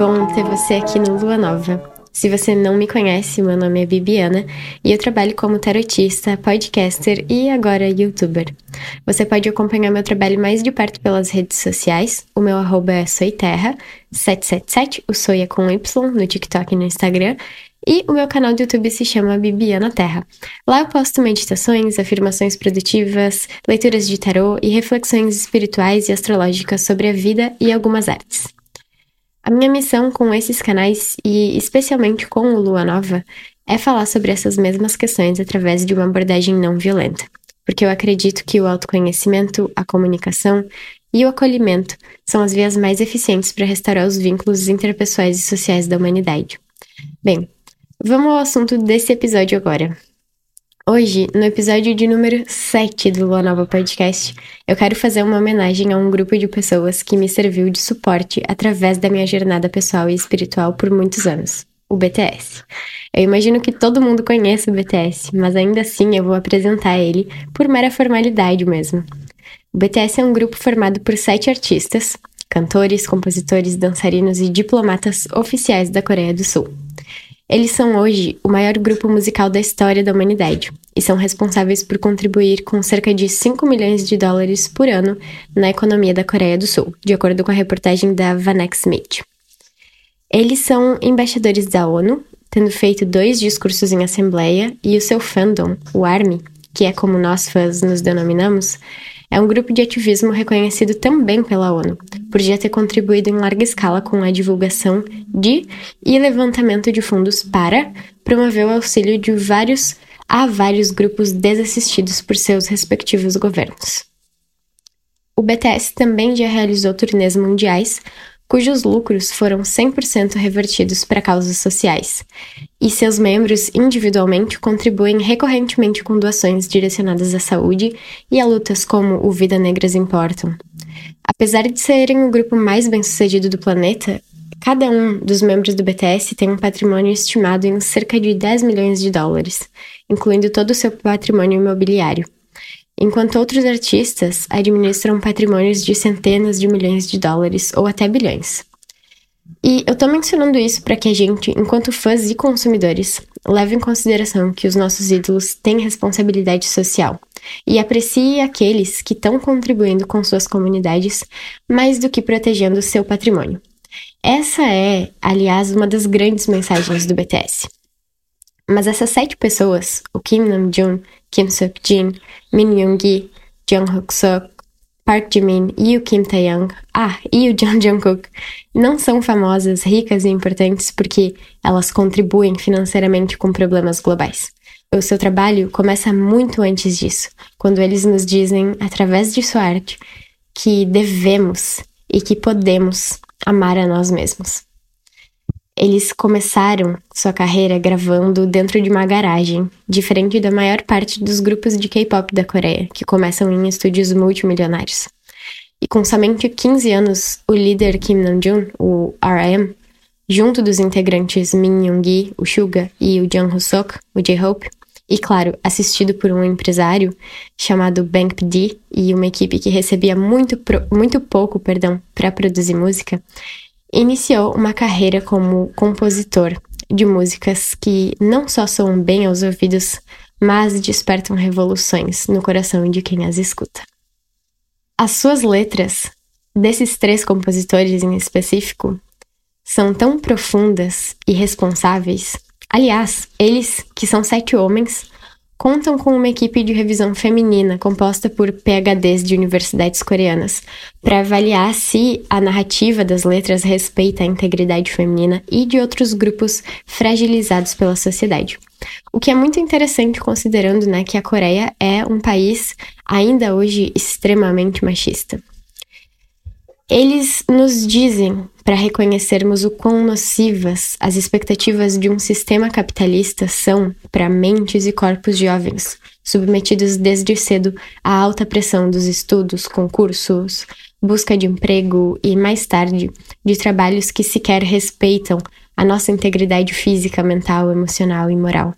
bom ter você aqui no Lua Nova. Se você não me conhece, meu nome é Bibiana e eu trabalho como tarotista, podcaster e agora youtuber. Você pode acompanhar meu trabalho mais de perto pelas redes sociais. O meu arroba é soiterra777, o Soia é com Y no TikTok e no Instagram. E o meu canal do YouTube se chama Bibiana Terra. Lá eu posto meditações, afirmações produtivas, leituras de tarô e reflexões espirituais e astrológicas sobre a vida e algumas artes. A minha missão com esses canais, e especialmente com o Lua Nova, é falar sobre essas mesmas questões através de uma abordagem não violenta, porque eu acredito que o autoconhecimento, a comunicação e o acolhimento são as vias mais eficientes para restaurar os vínculos interpessoais e sociais da humanidade. Bem, vamos ao assunto desse episódio agora. Hoje, no episódio de número 7 do Lua Nova Podcast, eu quero fazer uma homenagem a um grupo de pessoas que me serviu de suporte através da minha jornada pessoal e espiritual por muitos anos, o BTS. Eu imagino que todo mundo conheça o BTS, mas ainda assim eu vou apresentar ele por mera formalidade mesmo. O BTS é um grupo formado por sete artistas, cantores, compositores, dançarinos e diplomatas oficiais da Coreia do Sul. Eles são hoje o maior grupo musical da história da humanidade e são responsáveis por contribuir com cerca de 5 milhões de dólares por ano na economia da Coreia do Sul, de acordo com a reportagem da Vanex Smith. Eles são embaixadores da ONU, tendo feito dois discursos em assembleia, e o seu fandom, o ARMY, que é como nós fãs nos denominamos, é um grupo de ativismo reconhecido também pela ONU, por já ter contribuído em larga escala com a divulgação de e levantamento de fundos para promover o auxílio de vários a vários grupos desassistidos por seus respectivos governos. O BTS também já realizou turnês mundiais cujos lucros foram 100% revertidos para causas sociais, e seus membros individualmente contribuem recorrentemente com doações direcionadas à saúde e a lutas como o Vida Negras Importam. Apesar de serem o grupo mais bem-sucedido do planeta, cada um dos membros do BTS tem um patrimônio estimado em cerca de 10 milhões de dólares, incluindo todo o seu patrimônio imobiliário enquanto outros artistas administram patrimônios de centenas de milhões de dólares ou até bilhões. E eu tô mencionando isso para que a gente, enquanto fãs e consumidores, leve em consideração que os nossos ídolos têm responsabilidade social e aprecie aqueles que estão contribuindo com suas comunidades mais do que protegendo seu patrimônio. Essa é, aliás, uma das grandes mensagens do BTS. Mas essas sete pessoas, o Kim Namjoon, Kim Seok-jin, Min Yoon-gi, Jung Hook-suk, Park Jimin e o Kim Tae-young, ah, e o Jung Jungkook, não são famosas, ricas e importantes porque elas contribuem financeiramente com problemas globais. O seu trabalho começa muito antes disso, quando eles nos dizem, através de sua arte, que devemos e que podemos amar a nós mesmos. Eles começaram sua carreira gravando dentro de uma garagem, diferente da maior parte dos grupos de K-pop da Coreia, que começam em estúdios multimilionários. E com somente 15 anos, o líder Kim Namjoon, o RM, junto dos integrantes Min Young-gi, o Suga, e o Jung Hook, o J-Hope, e claro, assistido por um empresário chamado Bang P.D. e uma equipe que recebia muito, muito pouco perdão para produzir música, Iniciou uma carreira como compositor de músicas que não só soam bem aos ouvidos, mas despertam revoluções no coração de quem as escuta. As suas letras, desses três compositores em específico, são tão profundas e responsáveis. Aliás, eles, que são sete homens, contam com uma equipe de revisão feminina composta por PhDs de universidades coreanas para avaliar se a narrativa das letras respeita a integridade feminina e de outros grupos fragilizados pela sociedade. O que é muito interessante considerando né, que a Coreia é um país ainda hoje extremamente machista. Eles nos dizem para reconhecermos o quão nocivas as expectativas de um sistema capitalista são para mentes e corpos jovens, submetidos desde cedo à alta pressão dos estudos, concursos, busca de emprego e, mais tarde, de trabalhos que sequer respeitam a nossa integridade física, mental, emocional e moral.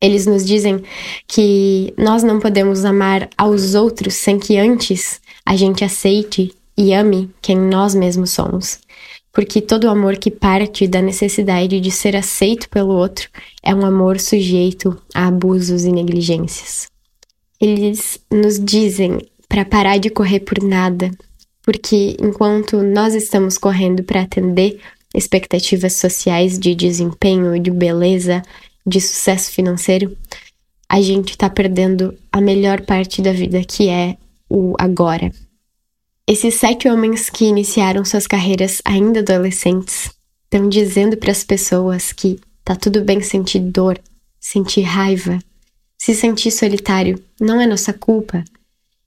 Eles nos dizem que nós não podemos amar aos outros sem que antes a gente aceite e ame quem nós mesmos somos. porque todo amor que parte da necessidade de ser aceito pelo outro é um amor sujeito a abusos e negligências. Eles nos dizem para parar de correr por nada, porque enquanto nós estamos correndo para atender expectativas sociais de desempenho, de beleza, de sucesso financeiro, a gente está perdendo a melhor parte da vida, que é o agora. Esses sete homens que iniciaram suas carreiras ainda adolescentes estão dizendo para as pessoas que tá tudo bem sentir dor, sentir raiva, se sentir solitário, não é nossa culpa.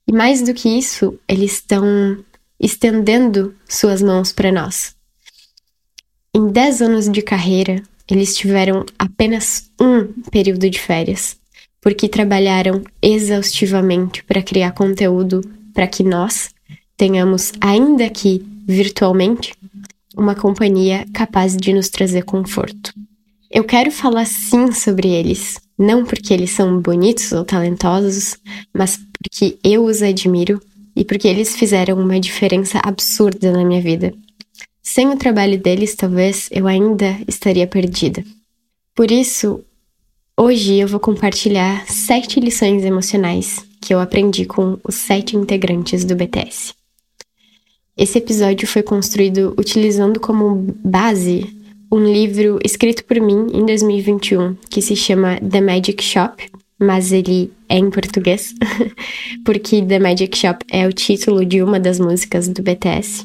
E mais do que isso, eles estão estendendo suas mãos para nós. Em dez anos de carreira, eles tiveram apenas um período de férias, porque trabalharam exaustivamente para criar conteúdo para que nós, tenhamos, ainda que virtualmente, uma companhia capaz de nos trazer conforto. Eu quero falar sim sobre eles, não porque eles são bonitos ou talentosos, mas porque eu os admiro e porque eles fizeram uma diferença absurda na minha vida. Sem o trabalho deles, talvez eu ainda estaria perdida. Por isso, hoje eu vou compartilhar sete lições emocionais que eu aprendi com os sete integrantes do BTS. Esse episódio foi construído utilizando como base um livro escrito por mim em 2021 que se chama The Magic Shop, mas ele é em português, porque The Magic Shop é o título de uma das músicas do BTS.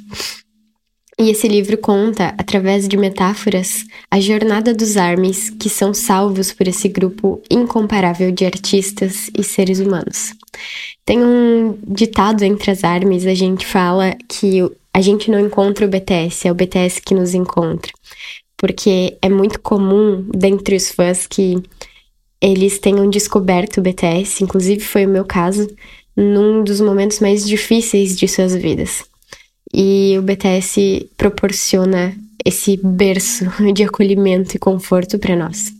E esse livro conta, através de metáforas, a jornada dos ARMYs que são salvos por esse grupo incomparável de artistas e seres humanos. Tem um ditado entre as ARMYs, a gente fala que a gente não encontra o BTS, é o BTS que nos encontra. Porque é muito comum, dentre os fãs, que eles tenham descoberto o BTS, inclusive foi o meu caso, num dos momentos mais difíceis de suas vidas. E o BTS proporciona esse berço de acolhimento e conforto para nós.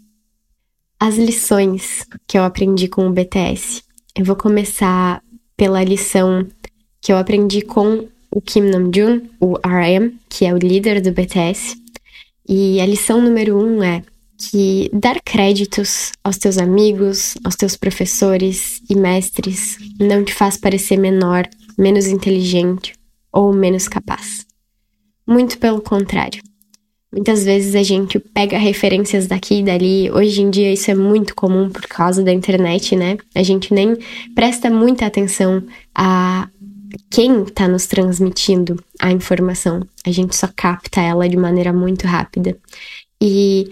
As lições que eu aprendi com o BTS. Eu vou começar pela lição que eu aprendi com o Kim Namjoon, o RM, que é o líder do BTS. E a lição número um é que dar créditos aos teus amigos, aos teus professores e mestres não te faz parecer menor, menos inteligente ou menos capaz. Muito pelo contrário. Muitas vezes a gente pega referências daqui e dali. Hoje em dia isso é muito comum por causa da internet, né? A gente nem presta muita atenção a quem está nos transmitindo a informação. A gente só capta ela de maneira muito rápida. E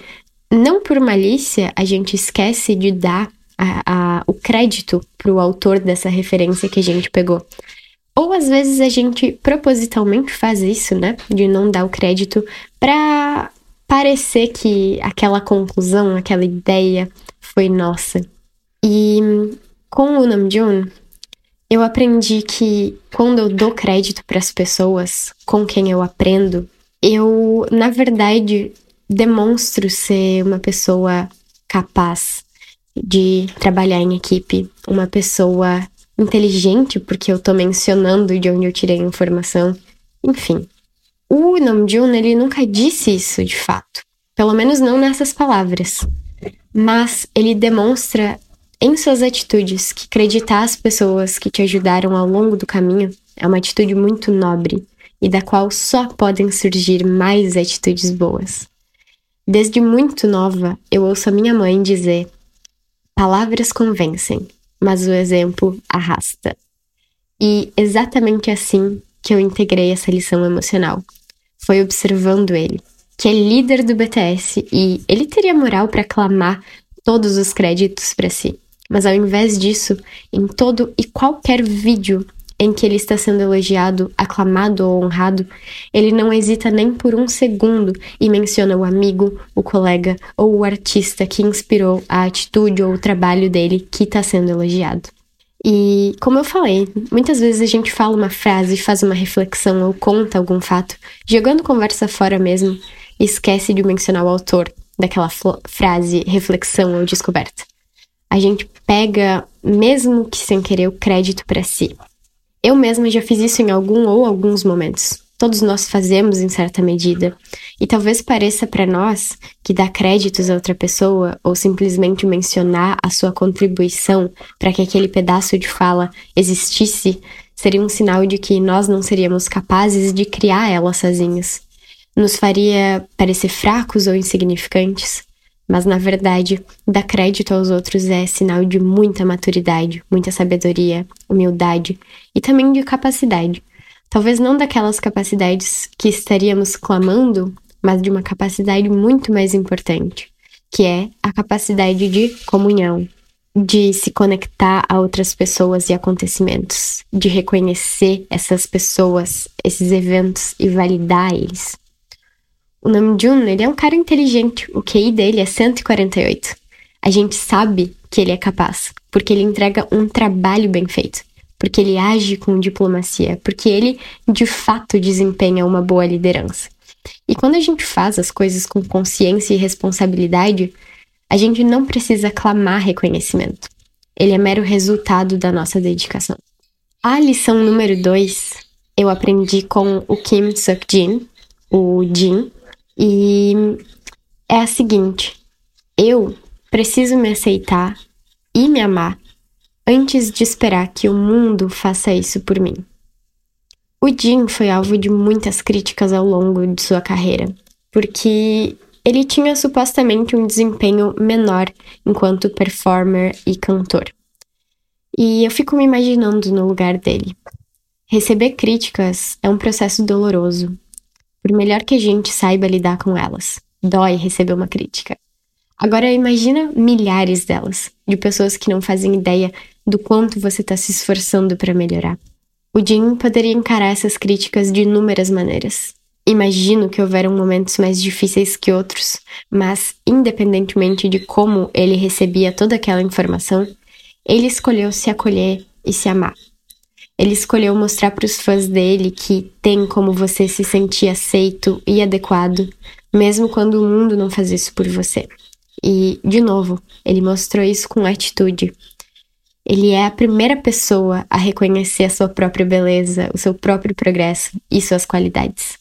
não por malícia, a gente esquece de dar a, a, o crédito para o autor dessa referência que a gente pegou. Ou às vezes a gente propositalmente faz isso, né? De não dar o crédito para parecer que aquela conclusão, aquela ideia foi nossa. E com o Namjoon, eu aprendi que quando eu dou crédito para as pessoas com quem eu aprendo, eu, na verdade, demonstro ser uma pessoa capaz de trabalhar em equipe, uma pessoa inteligente, porque eu tô mencionando de onde eu tirei a informação. Enfim. O Namjoon, ele nunca disse isso de fato. Pelo menos não nessas palavras. Mas ele demonstra em suas atitudes que acreditar as pessoas que te ajudaram ao longo do caminho é uma atitude muito nobre e da qual só podem surgir mais atitudes boas. Desde muito nova, eu ouço a minha mãe dizer: palavras convencem, mas o exemplo arrasta. E exatamente assim que eu integrei essa lição emocional. Foi observando ele, que é líder do BTS e ele teria moral para clamar todos os créditos para si. Mas ao invés disso, em todo e qualquer vídeo em que ele está sendo elogiado, aclamado ou honrado, ele não hesita nem por um segundo e menciona o amigo, o colega ou o artista que inspirou a atitude ou o trabalho dele que está sendo elogiado. E, como eu falei, muitas vezes a gente fala uma frase, faz uma reflexão ou conta algum fato, jogando conversa fora mesmo, e esquece de mencionar o autor daquela frase, reflexão ou descoberta. A gente pega, mesmo que sem querer, o crédito para si. Eu mesma já fiz isso em algum ou alguns momentos. todos nós fazemos em certa medida. E talvez pareça para nós que dar créditos a outra pessoa ou simplesmente mencionar a sua contribuição para que aquele pedaço de fala existisse seria um sinal de que nós não seríamos capazes de criar ela sozinhos. Nos faria parecer fracos ou insignificantes, mas na verdade, dar crédito aos outros é sinal de muita maturidade, muita sabedoria, humildade e também de capacidade. Talvez não daquelas capacidades que estaríamos clamando, mas de uma capacidade muito mais importante, que é a capacidade de comunhão, de se conectar a outras pessoas e acontecimentos, de reconhecer essas pessoas, esses eventos e validar eles. O Namjoon, ele é um cara inteligente, o QI dele é 148. A gente sabe que ele é capaz, porque ele entrega um trabalho bem feito, porque ele age com diplomacia, porque ele de fato desempenha uma boa liderança. E quando a gente faz as coisas com consciência e responsabilidade, a gente não precisa clamar reconhecimento. Ele é mero resultado da nossa dedicação. A lição número 2 eu aprendi com o Kim Suk-jin, o Jin, e é a seguinte: eu preciso me aceitar e me amar antes de esperar que o mundo faça isso por mim. O Jin foi alvo de muitas críticas ao longo de sua carreira, porque ele tinha supostamente um desempenho menor enquanto performer e cantor. E eu fico me imaginando no lugar dele. Receber críticas é um processo doloroso, por melhor que a gente saiba lidar com elas. Dói receber uma crítica. Agora imagina milhares delas, de pessoas que não fazem ideia do quanto você está se esforçando para melhorar. O Jim poderia encarar essas críticas de inúmeras maneiras. Imagino que houveram momentos mais difíceis que outros, mas, independentemente de como ele recebia toda aquela informação, ele escolheu se acolher e se amar. Ele escolheu mostrar para os fãs dele que tem como você se sentir aceito e adequado, mesmo quando o mundo não faz isso por você. E, de novo, ele mostrou isso com atitude. Ele é a primeira pessoa a reconhecer a sua própria beleza, o seu próprio progresso e suas qualidades.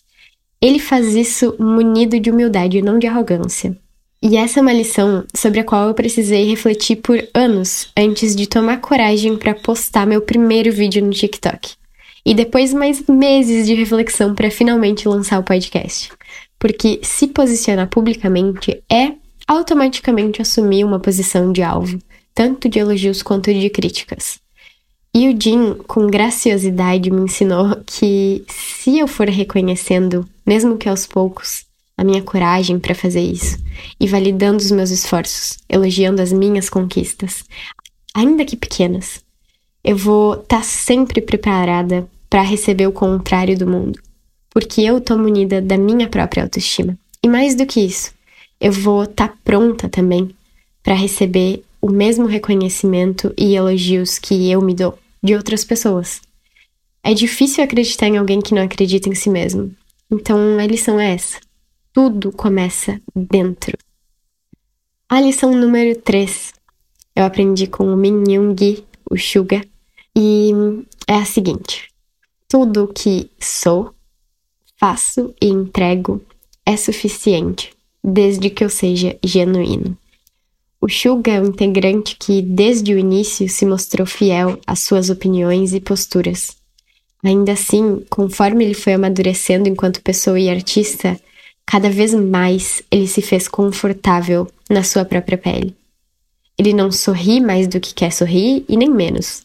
Ele faz isso munido de humildade e não de arrogância. E essa é uma lição sobre a qual eu precisei refletir por anos antes de tomar coragem para postar meu primeiro vídeo no TikTok. E depois mais meses de reflexão para finalmente lançar o podcast. Porque se posicionar publicamente é automaticamente assumir uma posição de alvo, tanto de elogios quanto de críticas. E o Jim, com graciosidade, me ensinou que se eu for reconhecendo mesmo que aos poucos, a minha coragem para fazer isso e validando os meus esforços, elogiando as minhas conquistas, ainda que pequenas. Eu vou estar tá sempre preparada para receber o contrário do mundo, porque eu tô munida da minha própria autoestima. E mais do que isso, eu vou estar tá pronta também para receber o mesmo reconhecimento e elogios que eu me dou de outras pessoas. É difícil acreditar em alguém que não acredita em si mesmo, então a lição é essa. Tudo começa dentro. A lição número 3 eu aprendi com o Min Young, o Suga, e é a seguinte: tudo que sou, faço e entrego é suficiente, desde que eu seja genuíno. O Suga é um integrante que, desde o início, se mostrou fiel às suas opiniões e posturas. Ainda assim, conforme ele foi amadurecendo enquanto pessoa e artista, cada vez mais ele se fez confortável na sua própria pele. Ele não sorri mais do que quer sorrir e nem menos.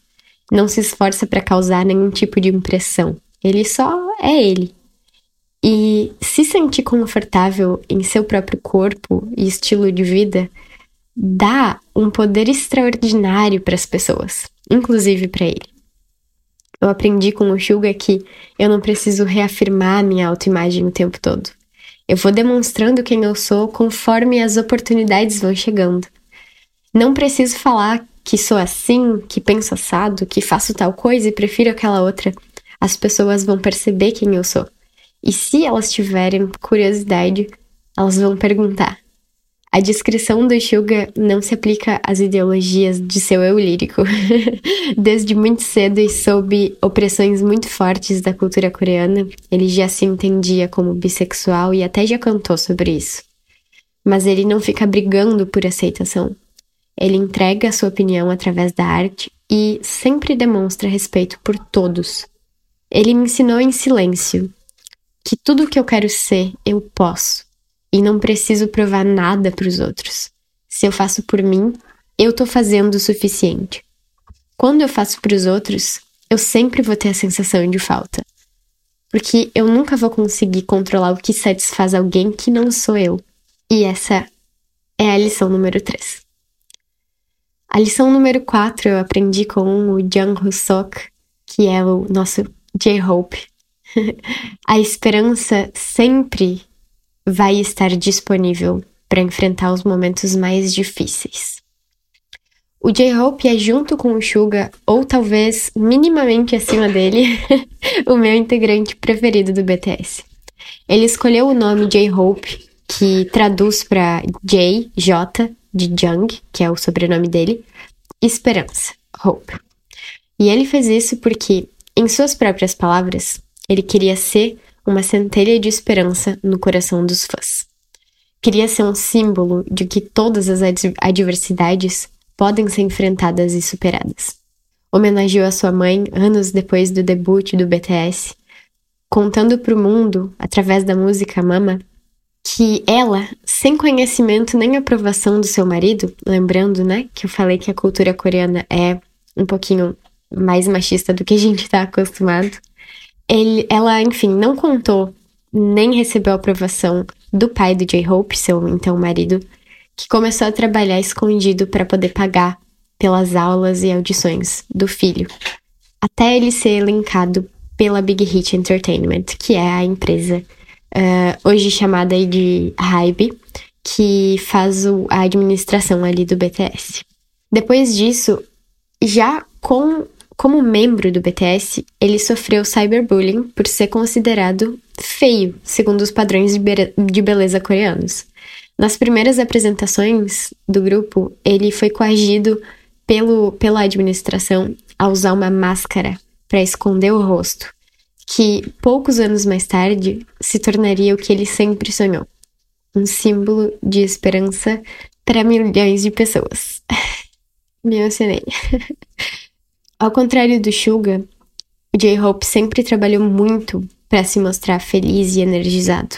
Não se esforça para causar nenhum tipo de impressão. Ele só é ele. E se sentir confortável em seu próprio corpo e estilo de vida dá um poder extraordinário para as pessoas, inclusive para ele. Eu aprendi com o Suga que eu não preciso reafirmar minha autoimagem o tempo todo. Eu vou demonstrando quem eu sou conforme as oportunidades vão chegando. Não preciso falar que sou assim, que penso assado, que faço tal coisa e prefiro aquela outra. As pessoas vão perceber quem eu sou. E se elas tiverem curiosidade, elas vão perguntar. A descrição do Suga não se aplica às ideologias de seu eu lírico. Desde muito cedo e sob opressões muito fortes da cultura coreana, ele já se entendia como bissexual e até já cantou sobre isso. Mas ele não fica brigando por aceitação. Ele entrega a sua opinião através da arte e sempre demonstra respeito por todos. Ele me ensinou em silêncio que tudo o que eu quero ser, eu posso e não preciso provar nada para os outros. Se eu faço por mim, eu tô fazendo o suficiente. Quando eu faço para os outros, eu sempre vou ter a sensação de falta. Porque eu nunca vou conseguir controlar o que satisfaz alguém que não sou eu. E essa é a lição número 3. A lição número 4 eu aprendi com o Jung Hoo Sok, que é o nosso J-Hope. a esperança sempre vai estar disponível para enfrentar os momentos mais difíceis. O J-Hope é junto com o Suga, ou talvez minimamente acima dele, o meu integrante preferido do BTS. Ele escolheu o nome J-Hope, que traduz para J, J, de Jung, que é o sobrenome dele, esperança, hope. E ele fez isso porque, em suas próprias palavras, ele queria ser uma centelha de esperança no coração dos fãs. Queria ser um símbolo de que todas as adversidades podem ser enfrentadas e superadas. Homenageou a sua mãe anos depois do debut do BTS, contando para o mundo, através da música Mama, que ela, sem conhecimento nem aprovação do seu marido, lembrando, né, que eu falei que a cultura coreana é um pouquinho mais machista do que a gente está acostumado, ele, ela, enfim, não contou nem recebeu a aprovação do pai do J-Hope, seu então marido, que começou a trabalhar escondido para poder pagar pelas aulas e audições do filho, até ele ser linkado pela Big Hit Entertainment, que é a empresa uh, hoje chamada de Hybe, que faz o, a administração ali do BTS. Depois disso, já com como membro do BTS, ele sofreu cyberbullying por ser considerado feio, segundo os padrões de, be de beleza coreanos. Nas primeiras apresentações do grupo, ele foi coagido pelo, pela administração a usar uma máscara para esconder o rosto, que poucos anos mais tarde se tornaria o que ele sempre sonhou: um símbolo de esperança para milhões de pessoas. Me emocionei. Ao contrário do Suga, o J-Hope sempre trabalhou muito para se mostrar feliz e energizado.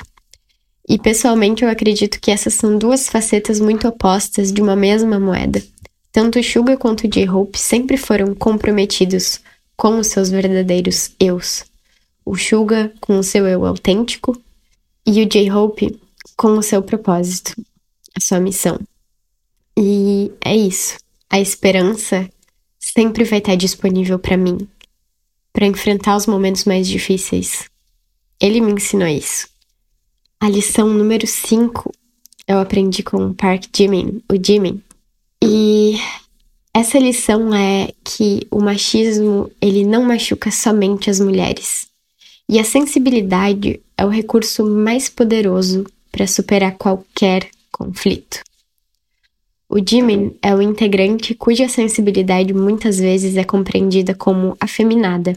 E pessoalmente eu acredito que essas são duas facetas muito opostas de uma mesma moeda. Tanto o Suga quanto o J-Hope sempre foram comprometidos com os seus verdadeiros eus. O Suga com o seu eu autêntico e o J-Hope com o seu propósito, a sua missão. E é isso. A esperança sempre vai estar disponível para mim, para enfrentar os momentos mais difíceis. Ele me ensinou isso. A lição número 5 eu aprendi com o Park Jimin, o Jimin. E essa lição é que o machismo, ele não machuca somente as mulheres. E a sensibilidade é o recurso mais poderoso para superar qualquer conflito. O Jimin é o integrante cuja sensibilidade muitas vezes é compreendida como afeminada,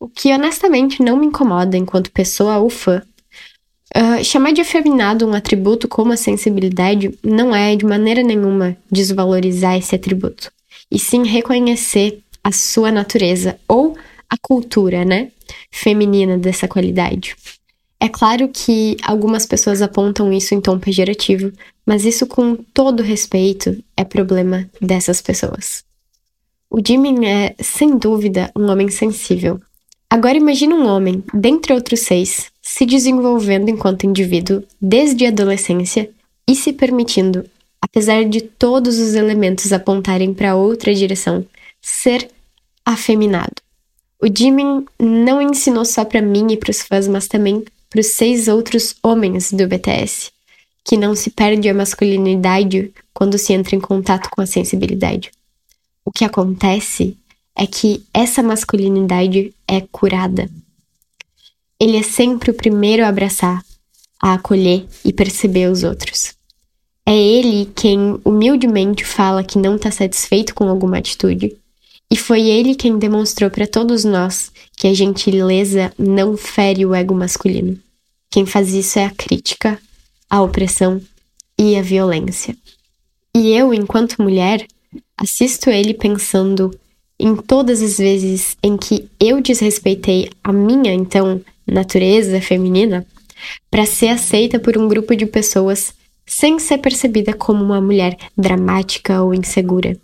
o que honestamente não me incomoda enquanto pessoa ou fã. Uh, chamar de afeminado um atributo como a sensibilidade não é de maneira nenhuma desvalorizar esse atributo, e sim reconhecer a sua natureza ou a cultura, né, feminina dessa qualidade. É claro que algumas pessoas apontam isso em tom pejorativo, mas isso, com todo respeito, é problema dessas pessoas. O Jimin é, sem dúvida, um homem sensível. Agora imagine um homem, dentre outros seis, se desenvolvendo enquanto indivíduo desde a adolescência e se permitindo, apesar de todos os elementos apontarem para outra direção, ser afeminado. O Jimin não ensinou só para mim e para os fãs, mas também para os seis outros homens do BTS, que não se perde a masculinidade quando se entra em contato com a sensibilidade. O que acontece é que essa masculinidade é curada. Ele é sempre o primeiro a abraçar, a acolher e perceber os outros. É ele quem humildemente fala que não está satisfeito com alguma atitude. E foi ele quem demonstrou para todos nós que a gentileza não fere o ego masculino. Quem faz isso é a crítica, a opressão e a violência. E eu, enquanto mulher, assisto ele pensando em todas as vezes em que eu desrespeitei a minha, então, natureza feminina para ser aceita por um grupo de pessoas sem ser percebida como uma mulher dramática ou insegura.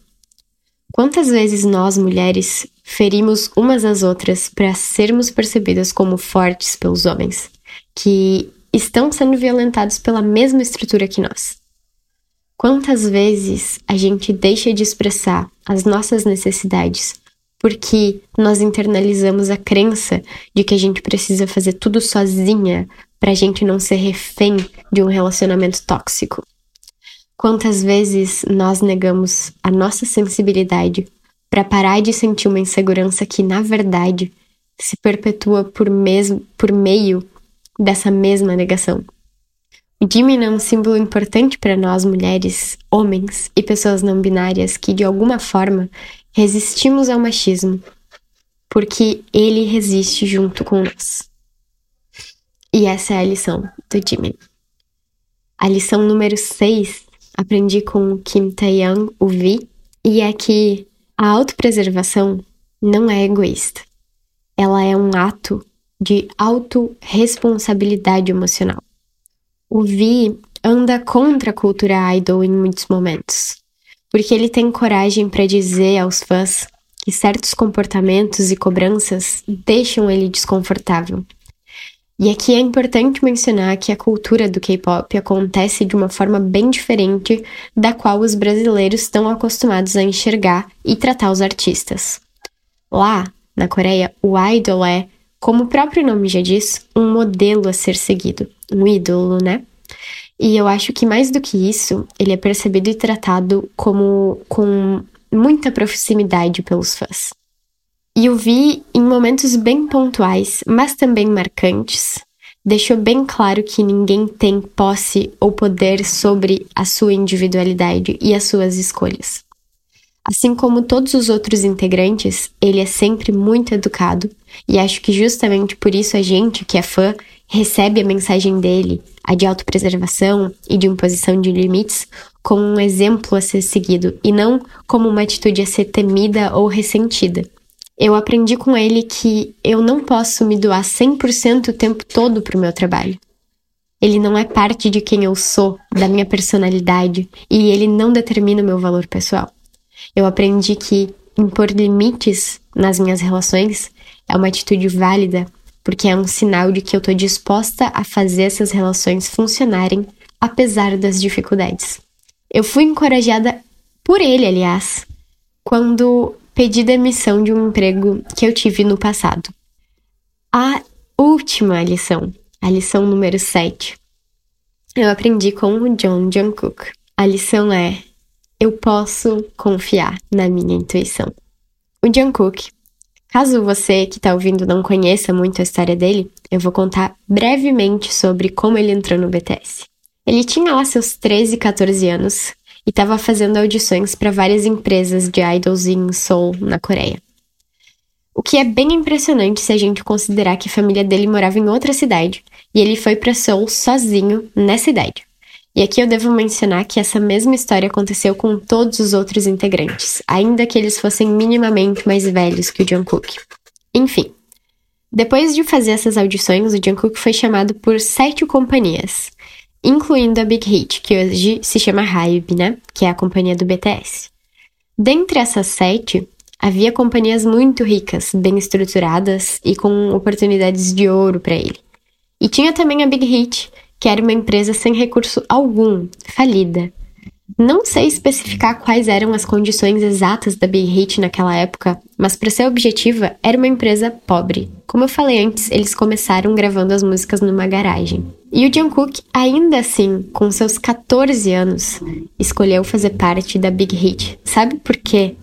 Quantas vezes nós, mulheres, ferimos umas às outras para sermos percebidas como fortes pelos homens, que estão sendo violentados pela mesma estrutura que nós? Quantas vezes a gente deixa de expressar as nossas necessidades porque nós internalizamos a crença de que a gente precisa fazer tudo sozinha para a gente não ser refém de um relacionamento tóxico? Quantas vezes nós negamos a nossa sensibilidade para parar de sentir uma insegurança que, na verdade, se perpetua por, mesmo, por meio dessa mesma negação? O Jimmy é um símbolo importante para nós mulheres, homens e pessoas não binárias que, de alguma forma, resistimos ao machismo, porque ele resiste junto com nós. E essa é a lição do Jimmy. A lição número 6 aprendi com Kim Tae-young, o Vi, e é que a autopreservação não é egoísta. Ela é um ato de autorresponsabilidade emocional. O Vi anda contra a cultura idol em muitos momentos, porque ele tem coragem para dizer aos fãs que certos comportamentos e cobranças deixam ele desconfortável. E aqui é importante mencionar que a cultura do K-pop acontece de uma forma bem diferente da qual os brasileiros estão acostumados a enxergar e tratar os artistas. Lá, na Coreia, o idol é como o próprio nome já diz, um modelo a ser seguido, um ídolo, né? E eu acho que mais do que isso, ele é percebido e tratado como com muita proximidade pelos fãs. E o Vi, em momentos bem pontuais, mas também marcantes, deixou bem claro que ninguém tem posse ou poder sobre a sua individualidade e as suas escolhas. Assim como todos os outros integrantes, ele é sempre muito educado, e acho que justamente por isso a gente, que é fã, recebe a mensagem dele, a de autopreservação e de imposição de limites, como um exemplo a ser seguido e não como uma atitude a ser temida ou ressentida. Eu aprendi com ele que eu não posso me doar 100% o tempo todo para o meu trabalho. Ele não é parte de quem eu sou, da minha personalidade, e ele não determina o meu valor pessoal. Eu aprendi que impor limites nas minhas relações é uma atitude válida, porque é um sinal de que eu estou disposta a fazer essas relações funcionarem apesar das dificuldades. Eu fui encorajada por ele, aliás, quando pedi demissão de um emprego que eu tive no passado. A última lição, a lição número 7, eu aprendi com o John Jungkook. A lição é eu posso confiar na minha intuição. O Jungkook, caso você que está ouvindo não conheça muito a história dele, eu vou contar brevemente sobre como ele entrou no BTS. Ele tinha lá seus 13, 14 anos e estava fazendo audições para várias empresas de idols em Seoul, na Coreia. O que é bem impressionante se a gente considerar que a família dele morava em outra cidade e ele foi para Seoul sozinho nessa idade. E aqui eu devo mencionar que essa mesma história aconteceu com todos os outros integrantes, ainda que eles fossem minimamente mais velhos que o Jungkook. Enfim, depois de fazer essas audições, o Jungkook foi chamado por sete companhias, incluindo a Big Hit, que hoje se chama Hybe, né? Que é a companhia do BTS. Dentre essas sete, havia companhias muito ricas, bem estruturadas e com oportunidades de ouro para ele. E tinha também a Big Hit, que era uma empresa sem recurso algum, falida. Não sei especificar quais eram as condições exatas da Big Hit naquela época, mas para ser objetiva, era uma empresa pobre. Como eu falei antes, eles começaram gravando as músicas numa garagem. E o Jungkook, ainda assim, com seus 14 anos, escolheu fazer parte da Big Hit. Sabe por quê?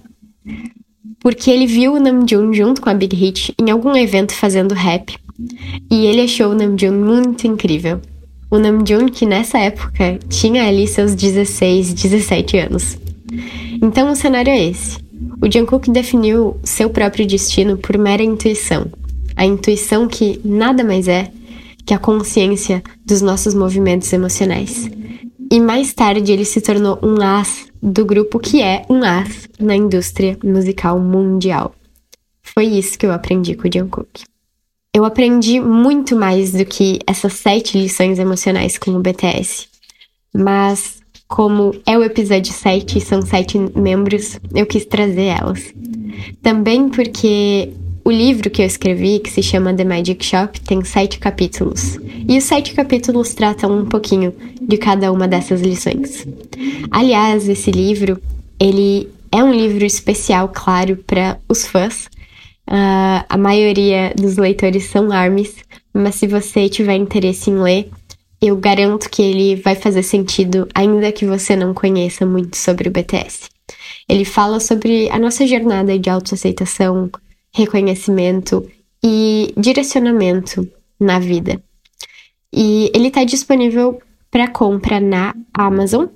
Porque ele viu o Namjoon junto com a Big Hit em algum evento fazendo rap, e ele achou o Namjoon muito incrível. O Namjoon, que nessa época tinha ali seus 16, 17 anos. Então o cenário é esse. O Jungkook definiu seu próprio destino por mera intuição. A intuição que nada mais é que a consciência dos nossos movimentos emocionais. E mais tarde ele se tornou um as do grupo que é um as na indústria musical mundial. Foi isso que eu aprendi com o Jungkook. Eu aprendi muito mais do que essas sete lições emocionais com o BTS. Mas, como é o episódio 7 e são sete membros, eu quis trazer elas. Também porque o livro que eu escrevi, que se chama The Magic Shop, tem sete capítulos. E os sete capítulos tratam um pouquinho de cada uma dessas lições. Aliás, esse livro, ele é um livro especial, claro, para os fãs. Uh, a maioria dos leitores são ARMYs, mas se você tiver interesse em ler, eu garanto que ele vai fazer sentido, ainda que você não conheça muito sobre o BTS. Ele fala sobre a nossa jornada de autoaceitação, reconhecimento e direcionamento na vida. E ele está disponível para compra na Amazon,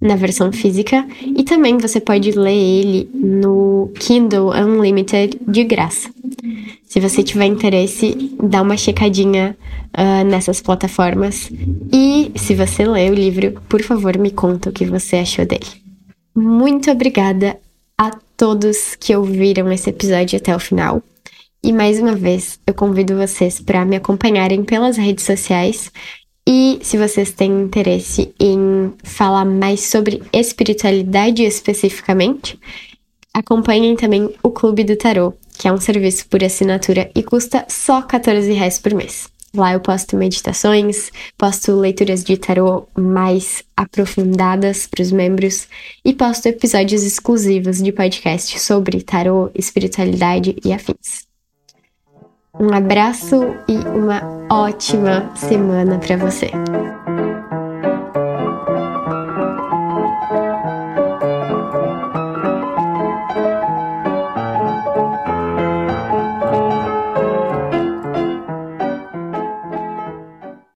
na versão física, e também você pode ler ele no Kindle Unlimited de graça. Se você tiver interesse, dá uma checadinha uh, nessas plataformas. E se você lê o livro, por favor, me conta o que você achou dele. Muito obrigada a todos que ouviram esse episódio até o final. E mais uma vez, eu convido vocês para me acompanharem pelas redes sociais. E se vocês têm interesse em falar mais sobre espiritualidade especificamente, acompanhem também o Clube do Tarot, que é um serviço por assinatura e custa só 14 reais por mês. Lá eu posto meditações, posto leituras de tarô mais aprofundadas para os membros e posto episódios exclusivos de podcast sobre tarô, espiritualidade e afins. Um abraço e uma ótima semana para você.